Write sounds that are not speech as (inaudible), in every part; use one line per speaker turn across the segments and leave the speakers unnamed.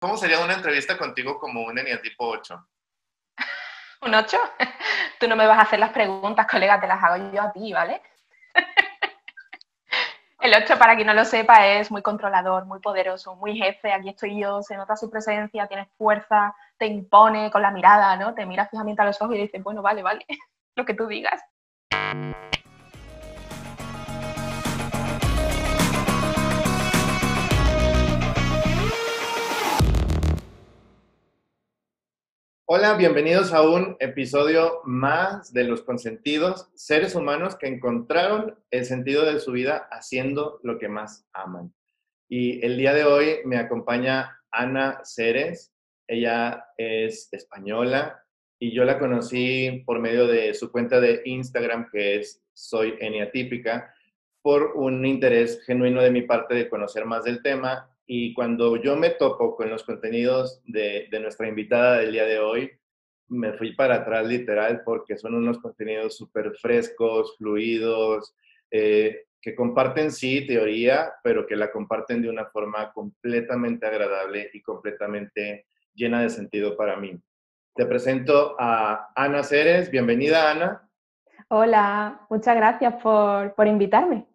¿Cómo sería una entrevista contigo como un eneatipo 8? (laughs)
¿Un 8? (laughs) Tú no me vas a hacer las preguntas, colega, te las hago yo a ti, ¿vale? (laughs) El 8, para quien no lo sepa, es muy controlador, muy poderoso, muy jefe. Aquí estoy yo, se nota su presencia, tiene fuerza, te impone con la mirada, ¿no? Te mira fijamente a los ojos y dice, bueno, vale, vale, lo que tú digas.
Hola, bienvenidos a un episodio más de Los Consentidos, seres humanos que encontraron el sentido de su vida haciendo lo que más aman. Y el día de hoy me acompaña Ana Ceres, ella es española y yo la conocí por medio de su cuenta de Instagram que es Soy Eniatípica por un interés genuino de mi parte de conocer más del tema y cuando yo me topo con los contenidos de, nuestra invitada del día de hoy, me fui para atrás literal porque son unos contenidos súper frescos, fluidos, eh, que comparten sí teoría, pero que la comparten de una forma completamente agradable y completamente llena de sentido para mí. Te presento a Ana Ceres. Bienvenida, Ana.
Hola, muchas gracias por, por invitarme.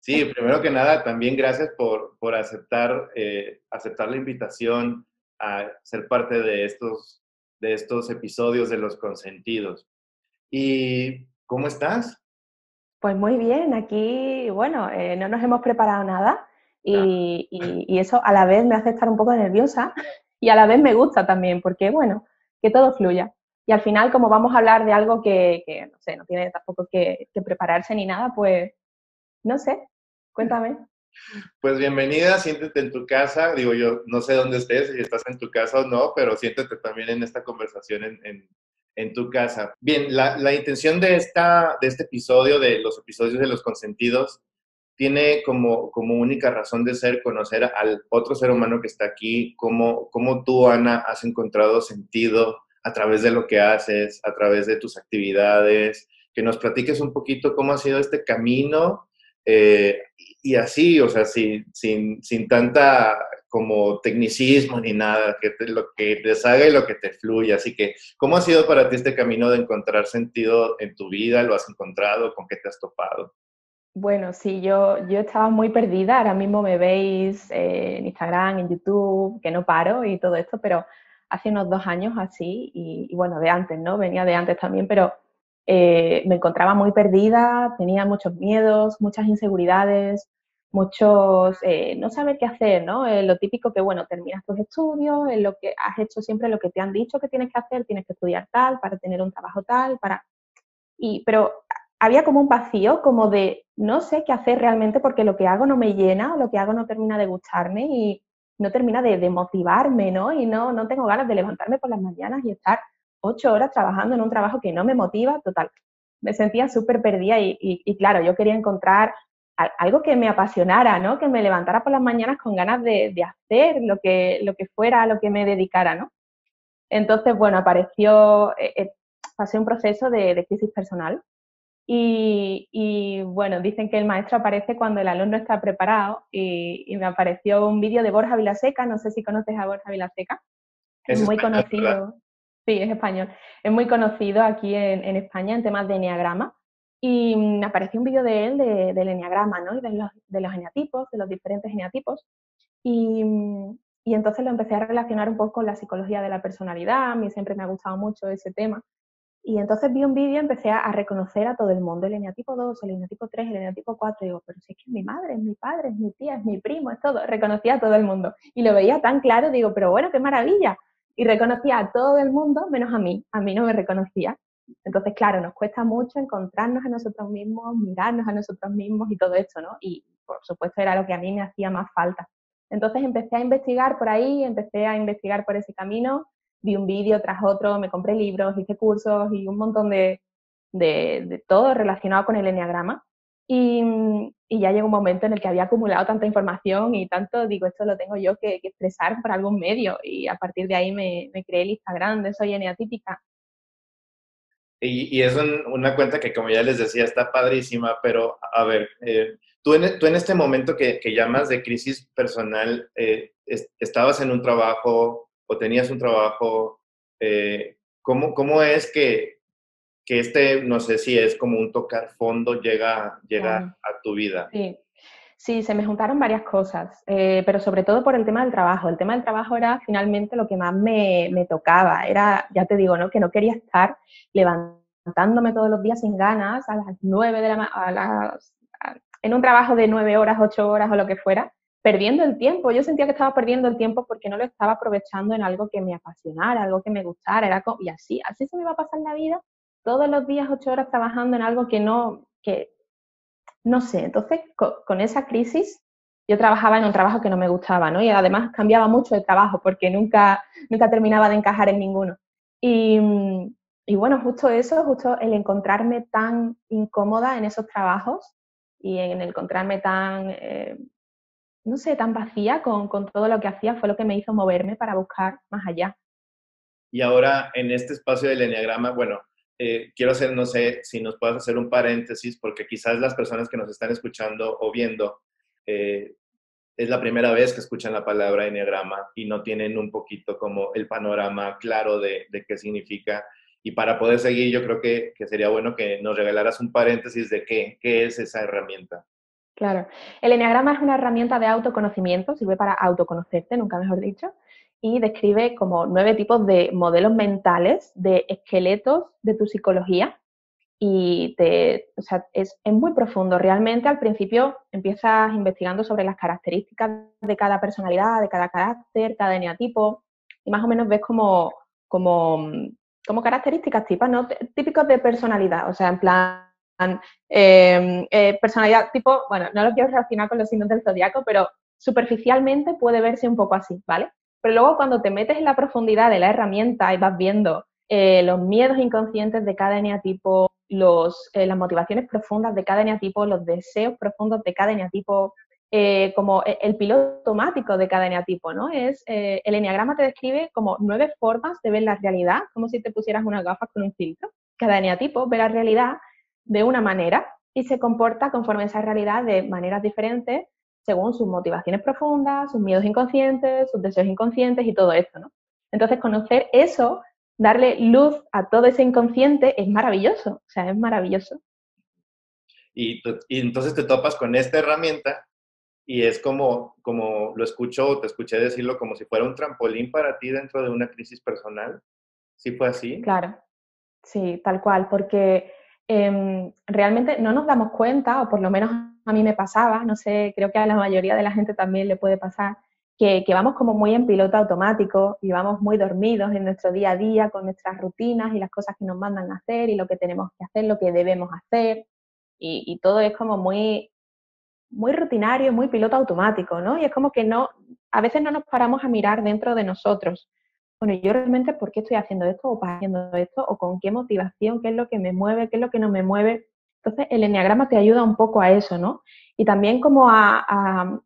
Sí, primero que nada, también gracias por, por aceptar, eh, aceptar la invitación a ser parte de estos, de estos episodios de Los Consentidos. ¿Y cómo estás?
Pues muy bien, aquí, bueno, eh, no nos hemos preparado nada y, y, eso a la vez me hace estar un poco nerviosa y a la vez me gusta también, porque bueno, que todo fluya. Y al final, como vamos a hablar de algo que, que no sé, no tiene tampoco que, que prepararse ni nada, pues no sé, cuéntame.
Pues bienvenida, siéntete en tu casa. Digo, yo no sé dónde estés, si estás en tu casa o no, pero siéntete también en esta conversación en, en, tu casa. Bien, la, la, intención de, esta, de este episodio, de los episodios de los consentidos, tiene como, como única razón de ser conocer al otro ser humano que está aquí, cómo, cómo tú, Ana, has encontrado sentido a través de lo que haces, a través de tus actividades, que nos platiques un poquito cómo ha sido este camino eh, y así, o sea, sin, sin, sin, tanta como tecnicismo ni nada, que lo que te salga y lo que te fluya. Así que, ¿cómo ha sido para ti este camino de encontrar sentido en tu vida? ¿Lo has encontrado? ¿Con qué te has topado?
Bueno, sí, yo, yo estaba muy perdida. Ahora mismo me veis eh, en Instagram, en YouTube, que no paro y todo esto, pero hace unos dos años así, y, y bueno, de antes, ¿no? Venía de antes también, pero eh, me encontraba muy perdida, tenía muchos miedos, muchas inseguridades, muchos, eh, no saber qué hacer, ¿no? Eh, lo típico que, bueno, terminas tus estudios, en lo que has hecho siempre lo que te han dicho que tienes que hacer, tienes que estudiar tal, para tener un trabajo tal, para... Y, pero había como un vacío, como de no sé qué hacer realmente porque lo que hago no me llena, lo que hago no termina de gustarme y no termina de, de motivarme, ¿no? Y no, no tengo ganas de levantarme por las mañanas y estar ocho horas trabajando en un trabajo que no me motiva, total. Me sentía súper perdida y, claro, yo quería encontrar algo que me apasionara, ¿no? Que me levantara por las mañanas con ganas de, hacer lo que, lo que fuera, lo que me dedicara, ¿no? Entonces, bueno, apareció, eh, eh, pasé un proceso de, crisis personal y, bueno, dicen que el maestro aparece cuando el alumno está preparado y, me apareció un vídeo de Borja Vilaseca, no sé si conoces a Borja Vilaseca, es muy conocido. Sí, es español. Es muy conocido aquí en, España en temas de enneagrama. Y me apareció un vídeo de él del enneagrama, ¿no? Y de los, de eneatipos, de los diferentes eneatipos. Y, y, entonces lo empecé a relacionar un poco con la psicología de la personalidad. A mí siempre me ha gustado mucho ese tema. Y entonces vi un vídeo y empecé a, reconocer a todo el mundo, el eneatipo 2, el eneatipo 3, el eneatipo 4. Y digo, pero si es que es mi madre, es mi padre, es mi tía, es mi primo, es todo. Reconocía a todo el mundo. Y lo veía tan claro, digo, pero bueno, qué maravilla y reconocía a todo el mundo menos a mí, a mí no me reconocía. Entonces, claro, nos cuesta mucho encontrarnos a nosotros mismos, mirarnos a nosotros mismos y todo esto, ¿no? Y por supuesto era lo que a mí me hacía más falta. Entonces empecé a investigar por ahí, empecé a investigar por ese camino, vi un vídeo tras otro, me compré libros, hice cursos y un montón de, de, de todo relacionado con el enneagrama. Y, y, ya llegó un momento en el que había acumulado tanta información y tanto, digo, esto lo tengo yo que, expresar por algún medio. Y a partir de ahí me, me creé el Instagram de Soy Eneatípica.
Y, y es una cuenta que, como ya les decía, está padrísima, pero a ver, eh, tú en, tú en este momento que, que llamas de crisis personal, eh, ¿estabas en un trabajo o tenías un trabajo? Eh, ¿cómo, ¿Cómo es que, que este, no sé si es como un tocar fondo, llega, llega a tu vida?
Sí. Sí, se me juntaron varias cosas, eh, pero sobre todo por el tema del trabajo. El tema del trabajo era finalmente lo que más me, me, tocaba. Era, ya te digo, ¿no? que no quería estar levantándome todos los días sin ganas a las nueve de la a las, en un trabajo de nueve horas, ocho horas o lo que fuera, perdiendo el tiempo. Yo sentía que estaba perdiendo el tiempo porque no lo estaba aprovechando en algo que me apasionara, algo que me gustara. Era y así, así se me iba a pasar la vida, todos los días ocho horas trabajando en algo que no, que no sé, entonces con, esa crisis yo trabajaba en un trabajo que no me gustaba, ¿no? Y además cambiaba mucho de trabajo porque nunca, nunca terminaba de encajar en ninguno. Y, y, bueno, justo eso, justo el encontrarme tan incómoda en esos trabajos y en encontrarme tan, eh, no sé, tan vacía con, con todo lo que hacía fue lo que me hizo moverme para buscar más allá.
Y ahora en este espacio del Enneagrama, bueno, eh, quiero hacer, no sé si nos puedes hacer un paréntesis, porque quizás las personas que nos están escuchando o viendo eh, es la primera vez que escuchan la palabra enneagrama y no tienen un poquito como el panorama claro de, de qué significa. Y para poder seguir, yo creo que, que, sería bueno que nos regalaras un paréntesis de qué, qué es esa herramienta.
Claro, el enneagrama es una herramienta de autoconocimiento, sirve para autoconocerte, nunca mejor dicho, y describe como nueve tipos de modelos mentales, de esqueletos de tu psicología. Y te, o sea, es, es, muy profundo. Realmente al principio empiezas investigando sobre las características de cada personalidad, de cada carácter, cada eneatipo, y más o menos ves como, como, como características típicas, ¿no? típicos de personalidad. O sea, en plan, eh, eh, personalidad tipo, bueno, no lo quiero relacionar con los signos del zodiaco, pero superficialmente puede verse un poco así, ¿vale? Pero luego cuando te metes en la profundidad de la herramienta y vas viendo eh, los miedos inconscientes de cada eneatipo, los, eh, las motivaciones profundas de cada eneatipo, los deseos profundos de cada eneatipo, eh, como e, el piloto automático de cada eneatipo, ¿no? Es, el eneagrama te describe como nueve formas de ver la realidad, como si te pusieras unas gafas con un filtro. Cada eneatipo ve la realidad de una manera y se comporta conforme a esa realidad de maneras diferentes según sus motivaciones profundas, sus miedos inconscientes, sus deseos inconscientes y todo esto, ¿no? Entonces, conocer eso, darle luz a todo ese inconsciente es maravilloso, o sea, es maravilloso.
Y, entonces te topas con esta herramienta y es como, como lo escucho, te escuché decirlo, como si fuera un trampolín para ti dentro de una crisis personal. ¿Sí fue así?
Claro, sí, tal cual, porque Em, realmente no nos damos cuenta, o por lo menos a mí me pasaba, no sé, creo que a la mayoría de la gente también le puede pasar, que, vamos como muy en piloto automático y vamos muy dormidos en nuestro día a día con nuestras rutinas y las cosas que nos mandan a hacer y lo que tenemos que hacer, lo que debemos hacer. Y, todo es como muy, muy rutinario, muy piloto automático, ¿no? Y es como que no, a veces no nos paramos a mirar dentro de nosotros bueno, yo realmente por qué estoy haciendo esto o haciendo esto o con qué motivación, qué es lo que me mueve, qué es lo que no me mueve. Entonces, el enneagrama te ayuda un poco a eso, ¿no? Y también como a,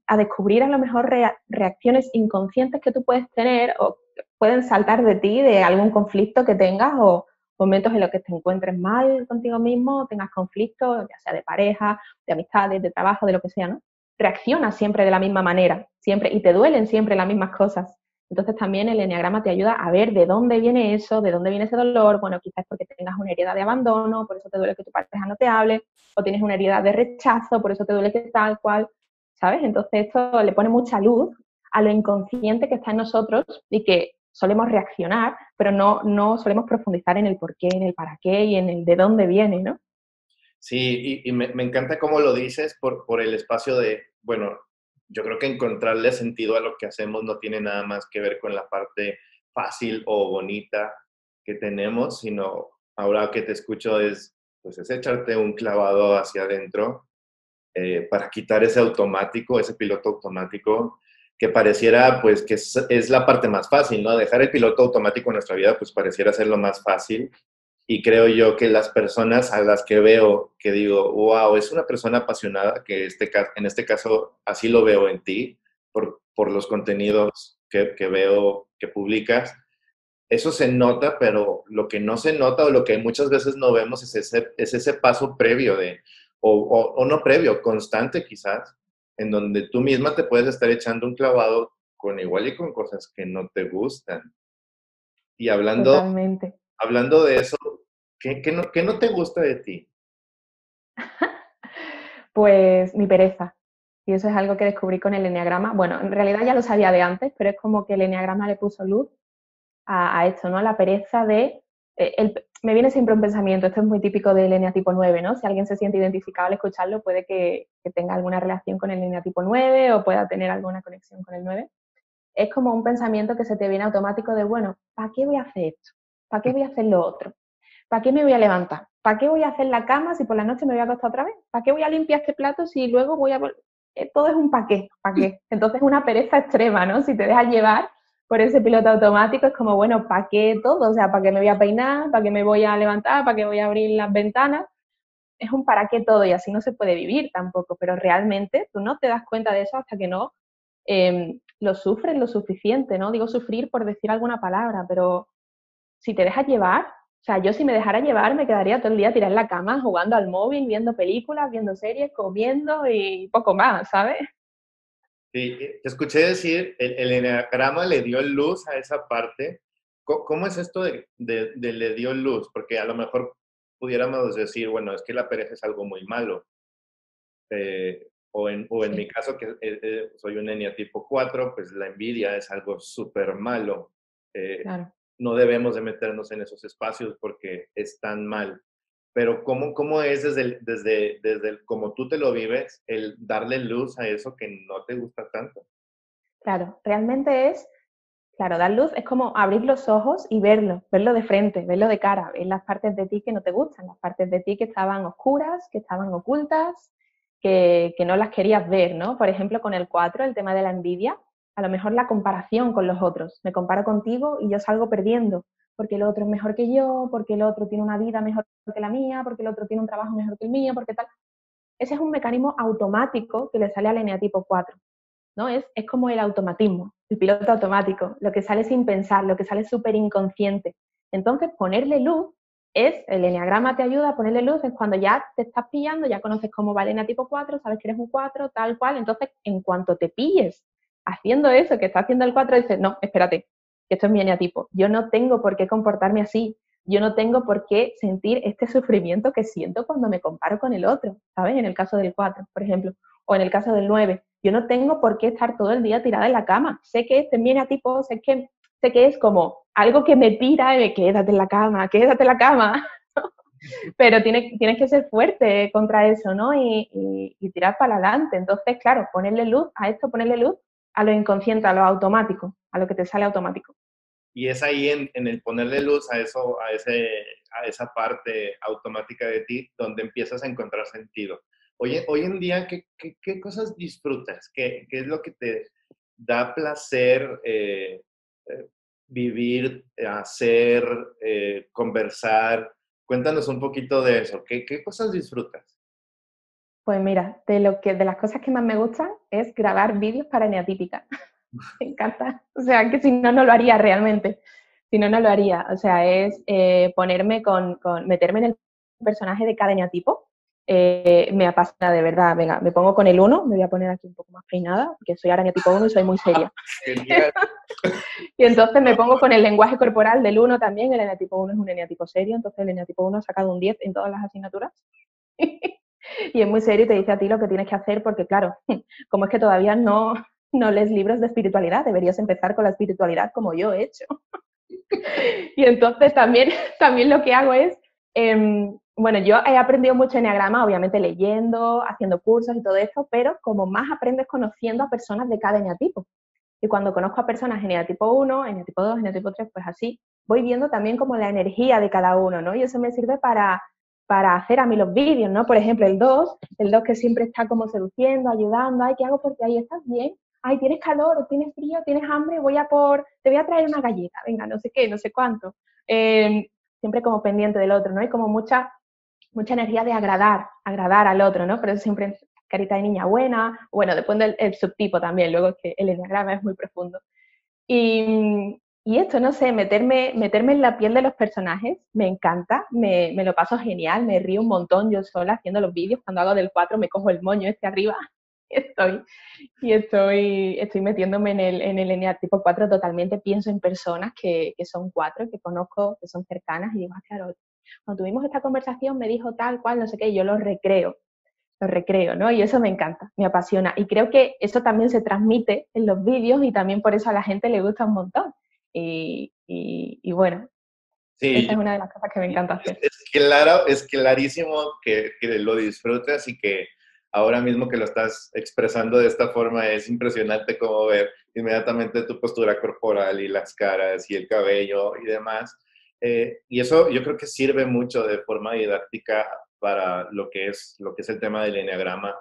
a, descubrir a lo mejor reacciones inconscientes que tú puedes tener o pueden saltar de ti de algún conflicto que tengas o momentos en los que te encuentres mal contigo mismo, tengas conflictos, ya sea de pareja, de amistades, de trabajo, de lo que sea, ¿no? Reaccionas siempre de la misma manera, siempre, y te duelen siempre las mismas cosas. Entonces también el enneagrama te ayuda a ver de dónde viene eso, de dónde viene ese dolor. Bueno, quizás porque tengas una herida de abandono, por eso te duele que tu pareja no te hable, o tienes una herida de rechazo, por eso te duele que tal cual, ¿sabes? Entonces esto le pone mucha luz a lo inconsciente que está en nosotros y que solemos reaccionar, pero no, no solemos profundizar en el por qué, en el para qué y en el de dónde viene, ¿no?
Sí, y, me, me, encanta cómo lo dices por, por el espacio de, bueno, yo creo que encontrarle sentido a lo que hacemos no tiene nada más que ver con la parte fácil o bonita que tenemos, sino ahora que te escucho es, pues es echarte un clavado hacia adentro eh, para quitar ese automático, ese piloto automático que pareciera pues que es, es, la parte más fácil, ¿no? Dejar el piloto automático en nuestra vida pues pareciera ser lo más fácil y creo yo que las personas a las que veo, que digo, wow, es una persona apasionada, que este, en este caso así lo veo en ti, por, por los contenidos que, que, veo que publicas, eso se nota, pero lo que no se nota o lo que muchas veces no vemos es ese, es ese paso previo de, o, no previo, constante quizás, en donde tú misma te puedes estar echando un clavado con igual y con cosas que no te gustan. Y hablando, hablando de eso, ¿qué, no, ¿qué no te gusta de ti?
pues mi pereza. Y eso es algo que descubrí con el enneagrama. Bueno, en realidad ya lo sabía de antes, pero es como que el enneagrama le puso luz a, esto, ¿no? La pereza de... Eh, me viene siempre un pensamiento, esto es muy típico del línea tipo 9, ¿no? Si alguien se siente identificado al escucharlo, puede que, tenga alguna relación con el línea tipo 9 o pueda tener alguna conexión con el 9. Es como un pensamiento que se te viene automático de, bueno, ¿para qué voy a hacer esto? ¿Para qué voy a hacer lo otro? ¿Para qué me voy a levantar? ¿Para qué voy a hacer la cama si por la noche me voy a acostar otra vez? ¿Para qué voy a limpiar este plato si luego voy a... Eh, todo es un para qué, para qué. (laughs) Entonces una pereza extrema, ¿no? Si te dejas llevar por ese piloto automático es como, bueno, ¿para qué todo? O sea, ¿para qué me voy a peinar? ¿Para qué me voy a levantar? ¿Para qué voy a abrir las ventanas? Es un para qué todo y así no se puede vivir tampoco, pero realmente tú no te das cuenta de eso hasta que no em, lo sufres lo suficiente, ¿no? Digo sufrir por decir alguna palabra, pero si te dejas llevar, o sea, yo si me dejara llevar me quedaría todo el día tirada en la cama jugando al móvil, viendo películas, viendo series, comiendo y poco más, ¿sabes?
Sí, te escuché decir, el, el enneagrama le dio luz a esa parte. ¿Cómo, es esto de, de, le dio luz? Porque a lo mejor pudiéramos decir, bueno, es que la pereza es algo muy malo. Eh, o, en, o en mi caso, que eh, eh, soy un tipo 4, pues la envidia es algo súper malo. claro. No debemos de meternos en esos espacios porque es tan mal pero ¿cómo, cómo es desde, desde, desde como tú te lo vives el darle luz a eso que no te gusta tanto?
Claro, realmente es, claro, dar luz es como abrir los ojos y verlo, verlo de frente, verlo de cara, ver las partes de ti que no te gustan, las partes de ti que estaban oscuras, que estaban ocultas, que, que no las querías ver, ¿no? Por ejemplo, con el 4, el tema de la envidia, a lo mejor la comparación con los otros. Me comparo contigo y yo salgo perdiendo porque el otro es mejor que yo, porque el otro tiene una vida mejor que la mía, porque el otro tiene un trabajo mejor que el mío, porque tal. Ese es un mecanismo automático que le sale al eneatipo 4. ¿no? Es, es como el automatismo, el piloto automático, lo que sale sin pensar, lo que sale súper inconsciente. Entonces, ponerle luz es, el eneagrama te ayuda a ponerle luz, es cuando ya te estás pillando, ya conoces cómo va el eneatipo 4, sabes que eres un 4, tal cual. Entonces, en cuanto te pilles haciendo eso que está haciendo el 4, dices, no, espérate, esto es mi eneatipo. Yo no tengo por qué comportarme así. Yo no tengo por qué sentir este sufrimiento que siento cuando me comparo con el otro, ¿sabes? En el caso del 4, por ejemplo, o en el caso del 9. Yo no tengo por qué estar todo el día tirada en la cama. Sé que este es mi eneatipo, sé que, sé que es como algo que me tira y me quédate en la cama, quédate en la cama. (laughs) Pero tienes, tienes que ser fuerte contra eso, ¿no? Y, y tirar para adelante. Entonces, claro, ponerle luz a esto, ponerle luz a lo inconsciente, a lo automático, a lo que te sale automático.
Y es ahí en, el ponerle luz a, eso, a, esa parte automática de ti donde empiezas a encontrar sentido. Hoy, en día, ¿qué, qué, cosas disfrutas? ¿Qué, ¿Qué, es lo que te da placer eh, eh, vivir, hacer, eh, conversar? Cuéntanos un poquito de eso. ¿Qué, qué cosas disfrutas?
Pues mira, de, lo que, de las cosas que más me gustan es grabar vídeos para Neatípica. (laughs) me (laughs) encanta. O sea, que si no, no lo haría realmente. Si no, no lo haría. O sea, es eh, ponerme con, con, meterme en el personaje de cada tipo. Eh, me apasiona de verdad. Venga, me pongo con el 1, me voy a poner aquí un poco más peinada, porque soy araña tipo 1 y soy muy seria. (laughs) y entonces me pongo con el lenguaje corporal del 1 también. El eneatipo 1 es un eneatipo serio, entonces el eneatipo 1 ha sacado un 10 en todas las asignaturas. (laughs) y es muy serio y te dice a ti lo que tienes que hacer, porque claro, (laughs) como es que todavía no, no lees libros de espiritualidad, deberías empezar con la espiritualidad como yo he hecho. (laughs) y entonces también, también lo que hago es, em, bueno, yo he aprendido mucho enneagrama, obviamente leyendo, haciendo cursos y todo eso, pero como más aprendes conociendo a personas de cada eneatipo. Y cuando conozco a personas eneatipo 1, eneatipo 2, eneatipo 3, pues así, voy viendo también como la energía de cada uno, ¿no? Y eso me sirve para, para hacer a mí los vídeos, ¿no? Por ejemplo, el 2, el 2 que siempre está como seduciendo, ayudando, ay, ¿qué hago porque ahí estás bien? ay, tienes calor tienes frío, tienes hambre, voy a por, te voy a traer una galleta, venga, no sé qué, no sé cuánto. Em, siempre como pendiente del otro, ¿no? Hay como mucha, mucha energía de agradar, agradar al otro, ¿no? Pero siempre carita de niña buena, bueno, depende del subtipo también, luego que el enneagrama es muy profundo. Y, y esto, no sé, meterme, meterme en la piel de los personajes, me encanta, me, me, lo paso genial, me río un montón yo sola haciendo los vídeos, cuando hago del 4 me cojo el moño este arriba y (laughs) estoy, y estoy, estoy metiéndome en el, en el tipo 4 totalmente, pienso en personas que, que, son cuatro, que conozco, que son cercanas y digo, ah, claro, cuando tuvimos esta conversación me dijo tal cual, no sé qué, y yo lo recreo, lo recreo, ¿no? Y eso me encanta, me apasiona. Y creo que eso también se transmite en los vídeos y también por eso a la gente le gusta un montón y, bueno, esa es una de las cosas que me encanta hacer.
Es, claro, es clarísimo que, que, lo disfrutas y que ahora mismo que lo estás expresando de esta forma es impresionante como ver inmediatamente tu postura corporal y las caras y el cabello y demás. Eh, y eso yo creo que sirve mucho de forma didáctica para lo que es, lo que es el tema del enneagrama,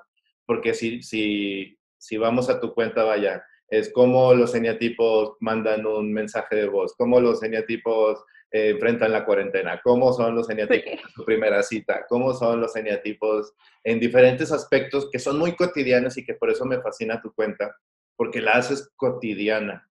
porque si, si, si vamos a tu cuenta, vaya, es cómo los eneatipos mandan un mensaje de voz, cómo los eneatipos eh, enfrentan la cuarentena, cómo son los eneatipos en su primera cita, cómo son los eneatipos en diferentes aspectos que son muy cotidianos y que por eso me fascina tu cuenta, porque la haces cotidiana,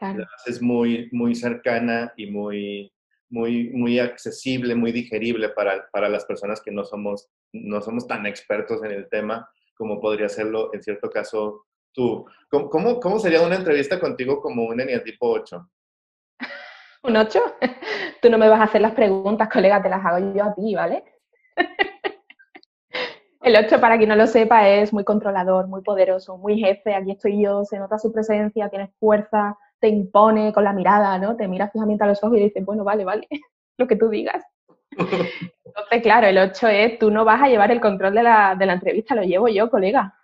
la haces muy, muy cercana y muy, muy, muy accesible, muy digerible para, para las personas que no somos, no somos tan expertos en el tema como podría serlo en cierto caso tú. ¿Cómo, cómo, sería una entrevista contigo como un tipo 8? (laughs)
¿Un 8? (laughs) Tú no me vas a hacer las preguntas, colega, te las hago yo a ti, ¿vale? (laughs) El 8, para quien no lo sepa, es muy controlador, muy poderoso, muy jefe. Aquí estoy yo, se nota su presencia, tienes fuerza, te impone con la mirada, ¿no? Te mira fijamente a los ojos y dices, bueno, vale, vale, lo que tú digas. Entonces, claro, el 8 es, tú no vas a llevar el control de la, de la entrevista, lo llevo yo, colega.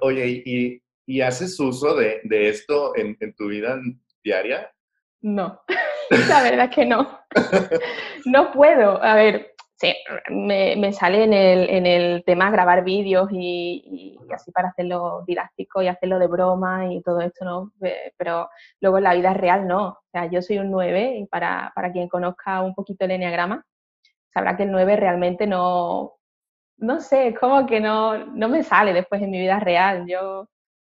Oye, ¿y, y haces uso de, de esto en, en, tu vida diaria?
No, (laughs) (laughs) la verdad es que no. No puedo. A ver, sí, me, me sale en el, en el, tema grabar vídeos y, y, así para hacerlo didáctico y hacerlo de broma y todo esto, ¿no? Pero luego en la vida real no. O sea, yo soy un 9 y para, para quien conozca un poquito el enneagrama, sabrá que el 9 realmente no, no sé, como que no, no me sale después en mi vida real. Yo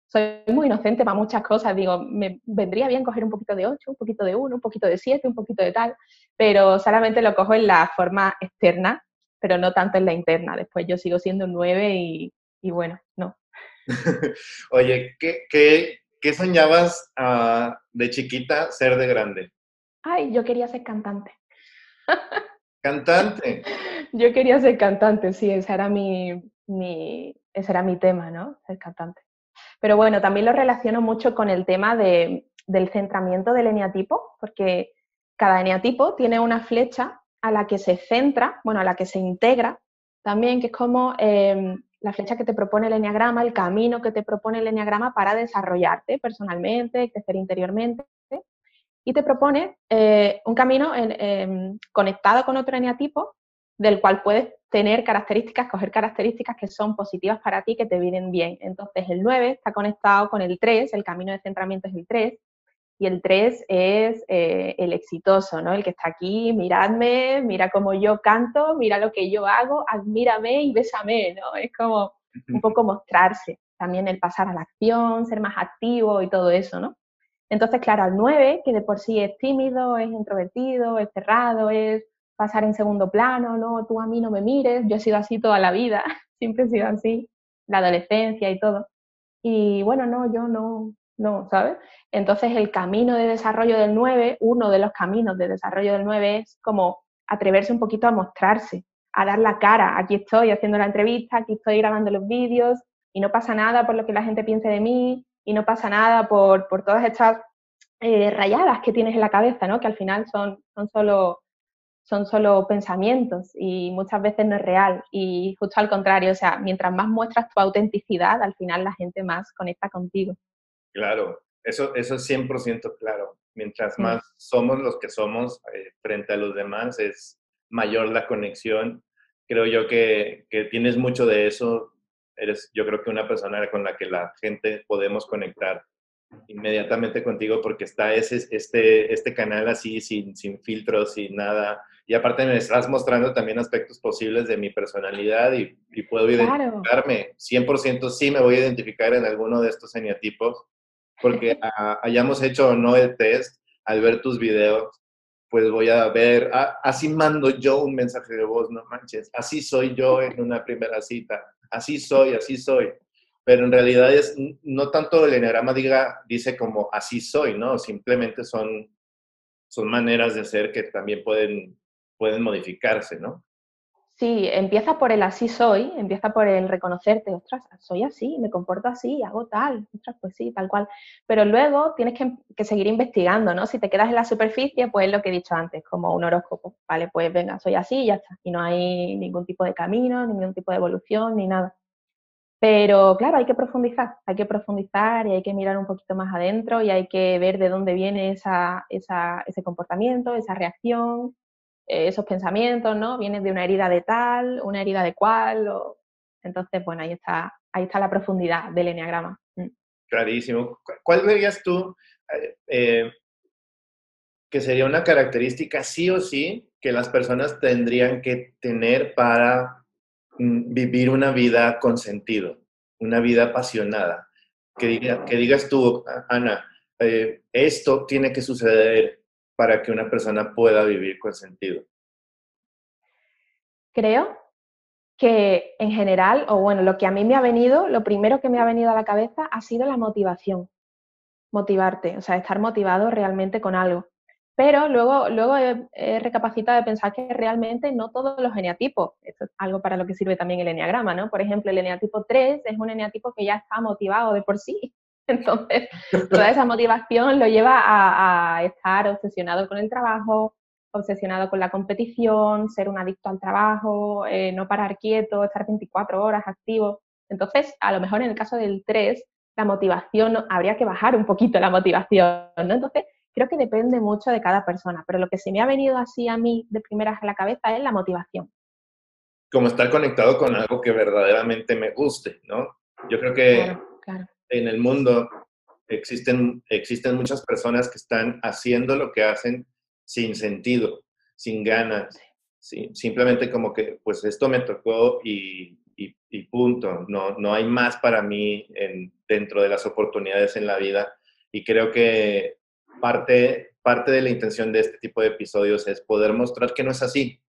soy muy inocente para muchas cosas. Digo, me vendría bien coger un poquito de 8, un poquito de 1, un poquito de 7, un poquito de tal, pero solamente lo cojo en la forma externa, pero no tanto en la interna. Después yo sigo siendo un 9 y, y bueno, no. (laughs)
Oye, ¿qué, qué, qué soñabas uh, de chiquita ser de grande?
Ay, yo quería ser cantante.
Cantante. (laughs)
Yo quería ser cantante, sí, ese era mi, mi, ese era mi tema, ¿no? Ser cantante. Pero bueno, también lo relaciono mucho con el tema de, del centramiento del eneatipo, porque cada eneatipo tiene una flecha a la que se centra, bueno, a la que se integra también, que es como eh, la flecha que te propone el eneagrama, el camino que te propone el eneagrama para desarrollarte personalmente, crecer interiormente y te propone eh, un camino em, conectado con otro eneatipo del cual puedes tener características, coger características que son positivas para ti, que te vienen bien. Entonces, el 9 está conectado con el 3, el camino de centramiento es el 3, y el 3 es eh, el exitoso, ¿no? El que está aquí, miradme, mira cómo yo canto, mira lo que yo hago, admírame y bésame, ¿no? Es como un poco mostrarse, también el pasar a la acción, ser más activo y todo eso, ¿no? Entonces, claro, al 9, que de por sí es tímido, es introvertido, es cerrado, es pasar en segundo plano, no, tú a mí no me mires, yo he sido así toda la vida, (laughs) siempre he sido así, la adolescencia y todo. Y bueno, no, yo no, no, ¿sabes? Entonces el camino de desarrollo del 9, uno de los caminos de desarrollo del 9 es como atreverse un poquito a mostrarse, a dar la cara. Aquí estoy haciendo la entrevista, aquí estoy grabando los vídeos y no pasa nada por lo que la gente piense de mí, y no pasa nada por, por todas estas eh, rayadas que tienes en la cabeza, ¿no? que al final son, son, solo, son solo pensamientos y muchas veces no es real. Y justo al contrario, o sea, mientras más muestras tu autenticidad, al final la gente más conecta contigo.
Claro, eso, eso es 100% claro. Mientras más somos los que somos eh, frente a los demás, es mayor la conexión. Creo yo que, que tienes mucho de eso eres yo creo que una persona con la que la gente podemos conectar inmediatamente contigo porque está ese, este, este canal así, sin, sin filtros, sin nada. Y aparte me estás mostrando también aspectos posibles de mi personalidad y, y puedo identificarme. 100% sí me voy a identificar en alguno de estos eneatipos porque (laughs) hayamos hecho o no el test, al ver tus videos, pues voy a ver, ah, así mando yo un mensaje de voz, no manches, así soy yo (laughs) en una primera cita, así soy, así soy. Pero en realidad es, no tanto el enneagrama diga, dice como así soy, ¿no? Simplemente son, son maneras de ser que también pueden, pueden modificarse, ¿no?
Sí, empieza por el así soy, empieza por el reconocerte, ostras, soy así, me comporto así, hago tal, ostras, pues sí, tal cual. Pero luego tienes que, seguir investigando, ¿no? Si te quedas en la superficie, pues es lo que he dicho antes, como un horóscopo, ¿vale? Pues venga, soy así y ya está. Y no hay ningún tipo de camino, ningún tipo de evolución, ni nada. Pero claro, hay que profundizar, hay que profundizar y hay que mirar un poquito más adentro y hay que ver de dónde viene esa, ese comportamiento, esa reacción, eh, esos pensamientos, ¿no? Vienen de una herida de tal, una herida de cual. Entonces, bueno, ahí está, ahí está la profundidad del enneagrama. Mm.
Clarísimo. ¿Cuál verías tú eh, eh, que sería una característica sí o sí que las personas tendrían que tener para mm, vivir una vida con sentido, una vida apasionada? Que, que digas tú, Ana, esto tiene que suceder para que una persona pueda vivir con sentido?
Creo que en general, o bueno, lo que a mí me ha venido, lo primero que me ha venido a la cabeza ha sido la motivación. Motivarte, o sea, estar motivado realmente con algo. Pero luego, luego he, recapacitado de pensar que realmente no todos los eneatipos, esto es algo para lo que sirve también el eneagrama, ¿no? Por ejemplo, el eneatipo 3 es un eneatipo que ya está motivado de por sí, (laughs) Entonces, toda esa motivación lo lleva a, estar obsesionado con el trabajo, obsesionado con la competición, ser un adicto al trabajo, eh, no parar quieto, estar 24 horas activo. Entonces, a lo mejor en el caso del 3, la motivación, habría que bajar un poquito la motivación, ¿no? Entonces, creo que depende mucho de cada persona, pero lo que se me ha venido así a mí de primeras a la cabeza es la motivación.
Como estar conectado con algo que verdaderamente me guste, ¿no? Yo creo que claro en el mundo existen, existen muchas personas que están haciendo lo que hacen sin sentido, sin ganas, simplemente como que, pues esto me tocó y, punto. No, no hay más para mí en, dentro de las oportunidades en la vida. Y creo que parte, parte de la intención de este tipo de episodios es poder mostrar que no es así,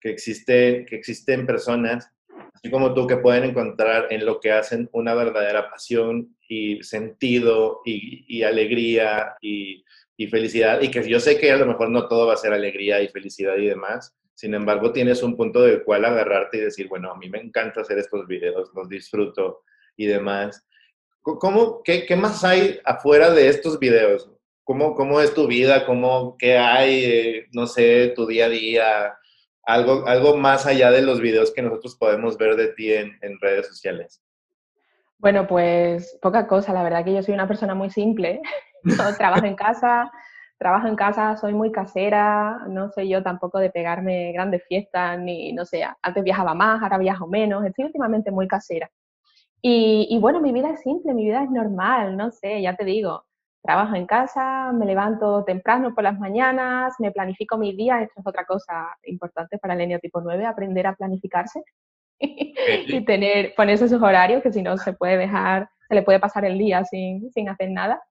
que, existe, que existen personas así como tú, que pueden encontrar en lo que hacen una verdadera pasión y sentido y, alegría y, felicidad. Y que yo sé que a lo mejor no todo va a ser alegría y felicidad y demás. Sin embargo, tienes un punto del cual agarrarte y decir, bueno, a mí me encanta hacer estos videos, los disfruto y demás. ¿Cómo, qué, qué más hay afuera de estos videos? ¿Cómo, ¿Cómo es tu vida? ¿Cómo, ¿Qué hay, eh, no sé, tu día a día? Algo, algo más allá de los videos que nosotros podemos ver de ti en, redes sociales?
Bueno, pues poca cosa. La verdad que yo soy una persona muy simple. (laughs) trabajo en casa, trabajo en casa, soy muy casera, no soy yo tampoco de pegarme grandes fiestas, ni no sé, antes viajaba más, ahora viajo menos, estoy últimamente muy casera. Y, bueno, mi vida es simple, mi vida es normal, no sé, ya te digo, trabajo en casa, me levanto temprano por las mañanas, me planifico mis días, esto es otra cosa importante para el enio tipo 9, aprender a planificarse (laughs) y tener, ponerse sus horarios, que si no se puede dejar, se le puede pasar el día sin, sin hacer nada.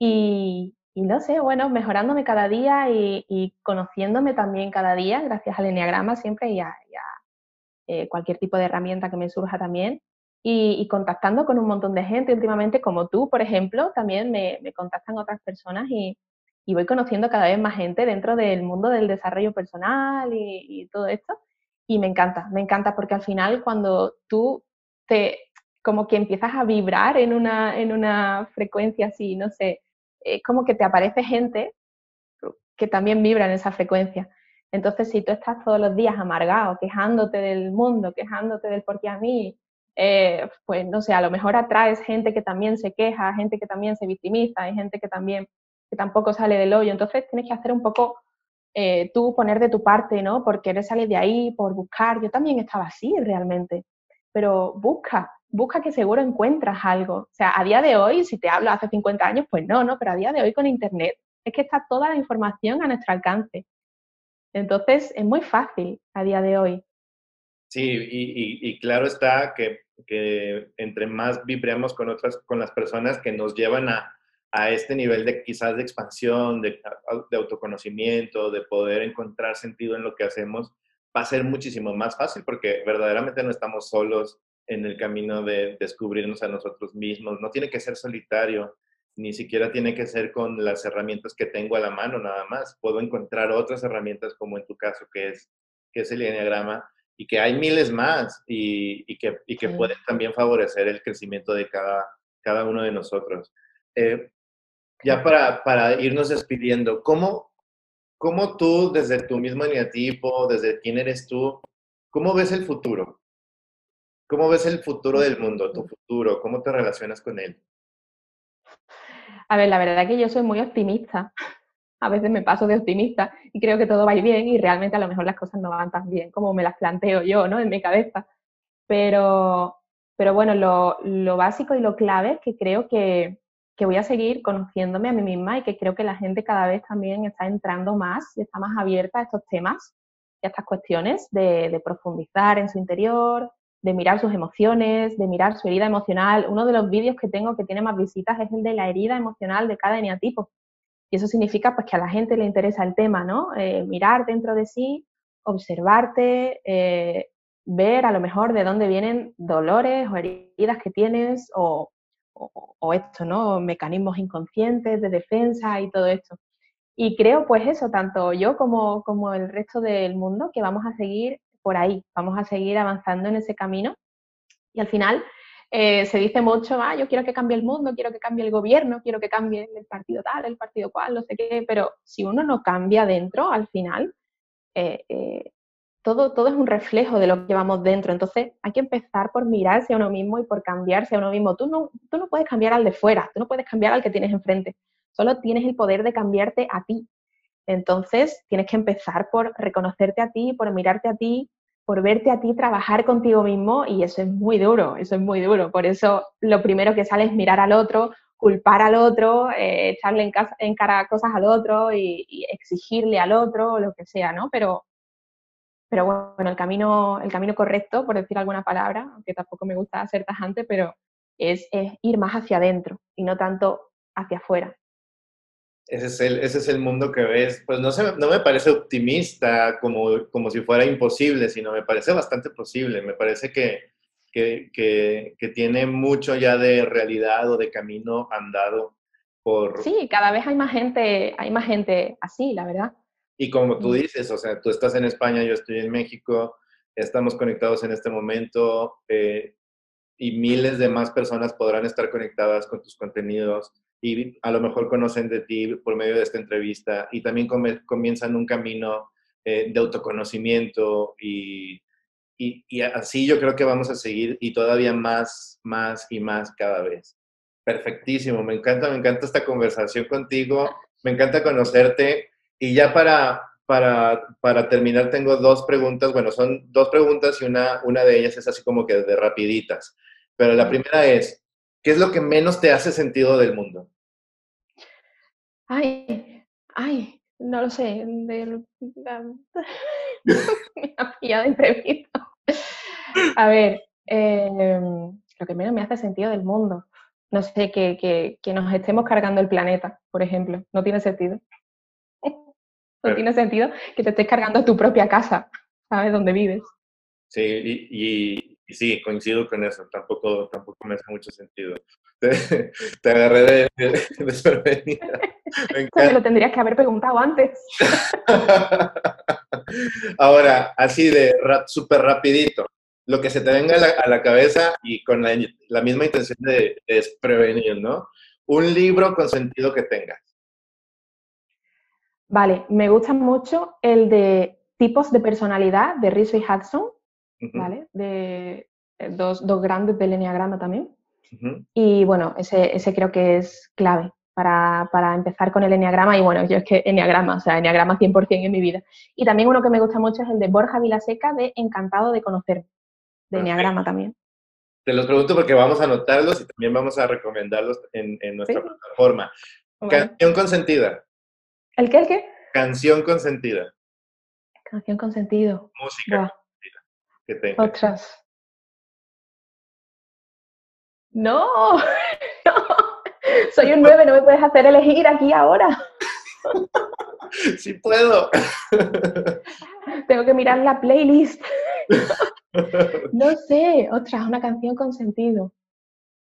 Y, y, no sé, bueno, mejorándome cada día y, conociéndome también cada día, gracias al enneagrama siempre y a, eh, cualquier tipo de herramienta que me surja también y, contactando con un montón de gente últimamente, como tú, por ejemplo, también me, contactan otras personas y, voy conociendo cada vez más gente dentro del mundo del desarrollo personal y, todo esto. Y me encanta, me encanta porque al final cuando tú te, como que empiezas a vibrar en una, en una frecuencia así, no sé, es como que te aparece gente que también vibra en esa frecuencia. Entonces, si tú estás todos los días amargado, quejándote del mundo, quejándote del por qué a mí, eh, pues no sé, a lo mejor atraes gente que también se queja, gente que también se victimiza, hay gente que también, que tampoco sale del hoyo. Entonces tienes que hacer un poco eh, tú poner de tu parte, ¿no? Por querer salir de ahí, por buscar. Yo también estaba así realmente, pero busca, busca que seguro encuentras algo. O sea, a día de hoy, si te hablo hace 50 años, pues no, ¿no? Pero a día de hoy con Internet es que está toda la información a nuestro alcance. Entonces, es muy fácil a día de hoy.
Sí, y claro está que entre más vibremos con otras, con las personas que nos llevan a, a este nivel de quizás de expansión, de, de autoconocimiento, de poder encontrar sentido en lo que hacemos, va a ser muchísimo más fácil porque verdaderamente no estamos solos en el camino de descubrirnos a nosotros mismos. No tiene que ser solitario, ni siquiera tiene que ser con las herramientas que tengo a la mano nada más. Puedo encontrar otras herramientas como en tu caso que es, que es el enneagrama y que hay miles más y, que, y que pueden también favorecer el crecimiento de cada, cada uno de nosotros. Eh, ya para, para, irnos despidiendo, ¿cómo, ¿cómo tú desde tu mismo eneatipo, desde quién eres tú, cómo ves el futuro? ¿Cómo ves el futuro del mundo, tu futuro? ¿Cómo te relacionas con él?
A ver, la verdad es que yo soy muy optimista. A veces me paso de optimista y creo que todo va bien y realmente a lo mejor las cosas no van tan bien como me las planteo yo, ¿no? En mi cabeza. Pero, pero bueno, lo, básico y lo clave es que creo que, que voy a seguir conociéndome a mí misma y que creo que la gente cada vez también está entrando más y está más abierta a estos temas y a estas cuestiones de, de profundizar en su interior, de mirar sus emociones, de mirar su herida emocional. Uno de los vídeos que tengo que tiene más visitas es el de la herida emocional de cada eneatipo. Y eso significa pues, que a la gente le interesa el tema, ¿no? Eh, mirar dentro de sí, observarte, eh, ver a lo mejor de dónde vienen dolores o heridas que tienes o, o, esto, ¿no? Mecanismos inconscientes de defensa y todo esto. Y creo pues eso, tanto yo como, como el resto del mundo, que vamos a seguir por ahí, vamos a seguir avanzando en ese camino. Y al final eh, se dice mucho, ah, yo quiero que cambie el mundo, quiero que cambie el gobierno, quiero que cambie el partido tal, el partido cual, no sé qué, pero si uno no cambia dentro, al final, eh, eh, todo, todo es un reflejo de lo que llevamos dentro. Entonces hay que empezar por mirarse a uno mismo y por cambiarse a uno mismo. Tú no, tú no puedes cambiar al de fuera, tú no puedes cambiar al que tienes enfrente, solo tienes el poder de cambiarte a ti. Entonces tienes que empezar por reconocerte a ti, por mirarte a ti, por verte a ti trabajar contigo mismo y eso es muy duro, eso es muy duro. Por eso lo primero que sale es mirar al otro, culpar al otro, eh, echarle en, cara cosas al otro y, exigirle al otro, lo que sea, ¿no? Pero, pero bueno, el camino, el camino correcto, por decir alguna palabra, aunque tampoco me gusta ser tajante, pero es, es ir más hacia adentro y no tanto hacia afuera
ese es el, ese es el mundo que ves. Pues no, se, no me parece optimista como, como si fuera imposible, sino me parece bastante posible. Me parece que, que, que, tiene mucho ya de realidad o de camino andado por...
Sí, cada vez hay más gente, hay más gente así, la verdad.
Y como tú mm. dices, o sea, tú estás en España, yo estoy en México, estamos conectados en este momento eh, y miles de más personas podrán estar conectadas con tus contenidos y a lo mejor conocen de ti por medio de esta entrevista y también comienzan un camino eh, de autoconocimiento y, y, así yo creo que vamos a seguir y todavía más, más y más cada vez. Perfectísimo, me encanta, me encanta esta conversación contigo, me encanta conocerte y ya para, para, para terminar tengo dos preguntas, bueno, son dos preguntas y una, una de ellas es así como que de rapiditas, pero la primera es, ¿Qué es lo que menos te hace sentido del mundo?
Ay, ay, no lo sé. Del, me ha pillado imprevisto. A ver, em, lo que menos me hace sentido del mundo. No sé, que, que, que, nos estemos cargando el planeta, por ejemplo. No tiene sentido. (laughs) No tiene sentido que te estés cargando tu propia casa, ¿sabes? Donde vives.
Sí, y, y sí, coincido con eso, tampoco, tampoco me hace mucho sentido. (laughs) Te, agarré de, de, (laughs)
Me, lo tendrías que haber preguntado antes. (laughs)
Ahora, así de súper rapidito, lo que se te venga a la, cabeza y con la, la misma intención de, de, prevenir, ¿no? Un libro con sentido que tengas.
Vale, me gusta mucho el de tipos de personalidad de Rizzo y Hudson ¿vale? De eh, dos, dos, grandes del Enneagrama también. Y bueno, ese, ese, creo que es clave para, para, empezar con el Enneagrama. Y bueno, yo es que Enneagrama, o sea, Enneagrama 100% en mi vida. Y también uno que me gusta mucho es el de Borja Vilaseca de Encantado de conocer, de Enneagrama también.
Te los pregunto porque vamos a anotarlos y también vamos a recomendarlos en, en nuestra plataforma. Canción consentida.
¿El qué? ¿El qué?
Canción consentida.
Canción consentido.
Música
que Otras. No, (laughs) no. Soy un 9, no me puedes hacer elegir aquí ahora. (laughs)
Sí puedo.
Tengo que mirar la playlist. (laughs) No sé, otra, una canción con sentido.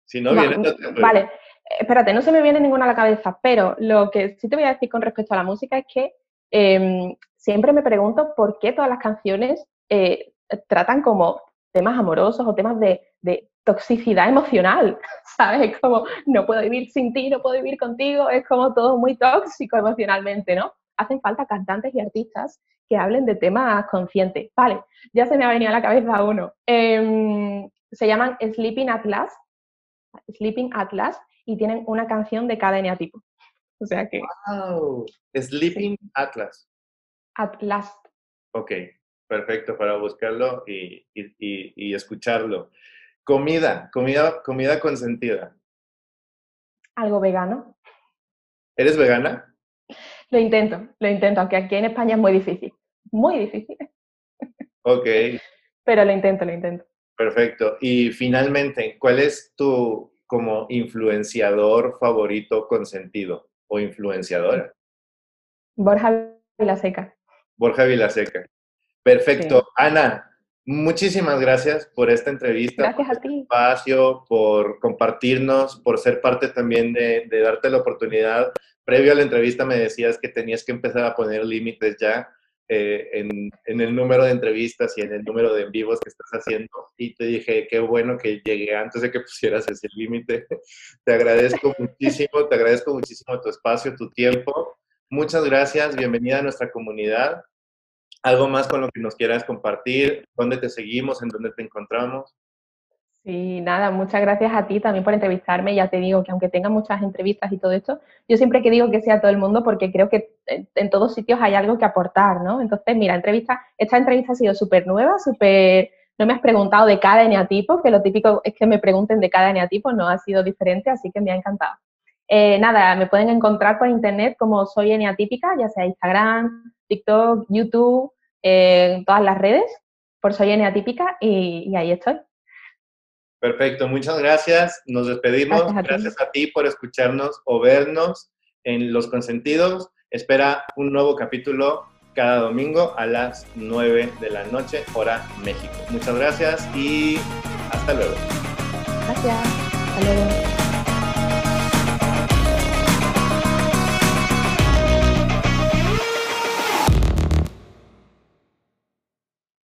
Si no viene,
Vale, espérate, no se me viene ninguna a la cabeza, pero lo que sí te voy a decir con respecto a la música es que em, siempre me pregunto por qué todas las canciones eh, tratan como temas amorosos o temas de, toxicidad emocional, (laughs) ¿sabes? Como no puedo vivir sin ti, no puedo vivir contigo, es como todo muy tóxico emocionalmente, ¿no? Hacen falta cantantes y artistas que hablen de temas conscientes. Vale, ya se me ha venido a la cabeza uno. Em, se llaman Sleeping Atlas, Sleeping Atlas, y tienen una canción de cada eneatipo. O sea que...
¡Wow! Sleeping Atlas.
Atlas.
Ok, perfecto para buscarlo y, escucharlo. Comida, comida, comida consentida.
Algo vegano.
¿Eres vegana?
Lo intento, lo intento, aunque aquí en España es muy difícil. Muy difícil.
Ok.
Pero lo intento, lo intento.
Perfecto. Y finalmente, ¿cuál es tu como influenciador favorito consentido o influenciadora?
Borja Vilaseca.
Borja Vilaseca. Perfecto. Ana, muchísimas gracias por esta entrevista.
Gracias
a
este ti.
Espacio, por compartirnos, por ser parte también de, darte la oportunidad. Previo a la entrevista me decías que tenías que empezar a poner límites ya eh, en, en, el número de entrevistas y en el número de en vivos que estás haciendo. Y te dije, qué bueno que llegué antes de que (laughs) pusieras ese límite. Te agradezco (laughs) muchísimo, te agradezco muchísimo tu espacio, tu tiempo. Muchas gracias, bienvenida a nuestra comunidad. ¿Algo más con lo que nos quieras compartir? ¿Dónde te seguimos? ¿En dónde te encontramos?
Sí, nada, muchas gracias a ti también por entrevistarme. Ya te digo que aunque tenga muchas entrevistas y todo esto, yo siempre que digo que sea todo el mundo porque creo que en, todos sitios hay algo que aportar, ¿no? Entonces, mira, entrevista, esta entrevista ha sido súper nueva, súper... No me has preguntado de cada eneatipo, que lo típico es que me pregunten de cada eneatipo, no ha sido diferente, así que me ha encantado. Eh, nada, me pueden encontrar por internet como soy eneatípica, ya sea Instagram, TikTok, YouTube, en todas las redes, por Soy N Atípica, y, ahí estoy.
Perfecto, muchas gracias. Nos despedimos. Gracias, a, ti. por escucharnos o vernos en Los Consentidos. Espera un nuevo capítulo cada domingo a las 9 de la noche, hora México. Muchas gracias y hasta luego.
Gracias. Hasta luego.